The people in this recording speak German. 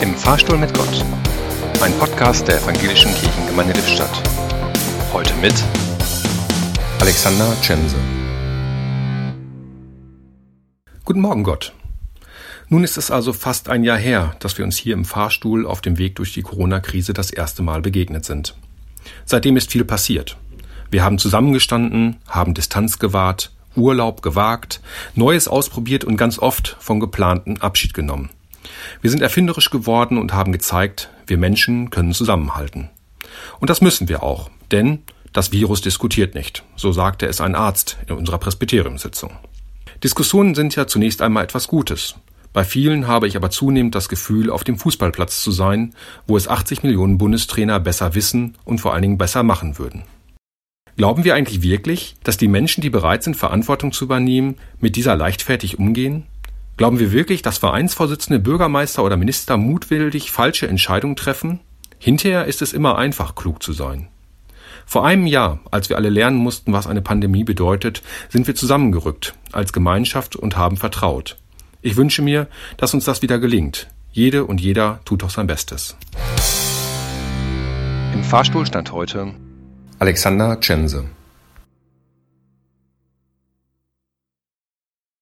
Im Fahrstuhl mit Gott. Ein Podcast der Evangelischen Kirchengemeinde Lippstadt. Heute mit Alexander Tschense. Guten Morgen, Gott. Nun ist es also fast ein Jahr her, dass wir uns hier im Fahrstuhl auf dem Weg durch die Corona-Krise das erste Mal begegnet sind. Seitdem ist viel passiert. Wir haben zusammengestanden, haben Distanz gewahrt, Urlaub gewagt, Neues ausprobiert und ganz oft vom geplanten Abschied genommen. Wir sind erfinderisch geworden und haben gezeigt, wir Menschen können zusammenhalten. Und das müssen wir auch, denn das Virus diskutiert nicht, so sagte es ein Arzt in unserer Presbyteriumssitzung. Diskussionen sind ja zunächst einmal etwas Gutes. Bei vielen habe ich aber zunehmend das Gefühl, auf dem Fußballplatz zu sein, wo es 80 Millionen Bundestrainer besser wissen und vor allen Dingen besser machen würden. Glauben wir eigentlich wirklich, dass die Menschen, die bereit sind, Verantwortung zu übernehmen, mit dieser leichtfertig umgehen? Glauben wir wirklich, dass Vereinsvorsitzende, Bürgermeister oder Minister mutwillig falsche Entscheidungen treffen? Hinterher ist es immer einfach, klug zu sein. Vor einem Jahr, als wir alle lernen mussten, was eine Pandemie bedeutet, sind wir zusammengerückt als Gemeinschaft und haben vertraut. Ich wünsche mir, dass uns das wieder gelingt. Jede und jeder tut doch sein Bestes. Im Fahrstuhl stand heute Alexander Tschense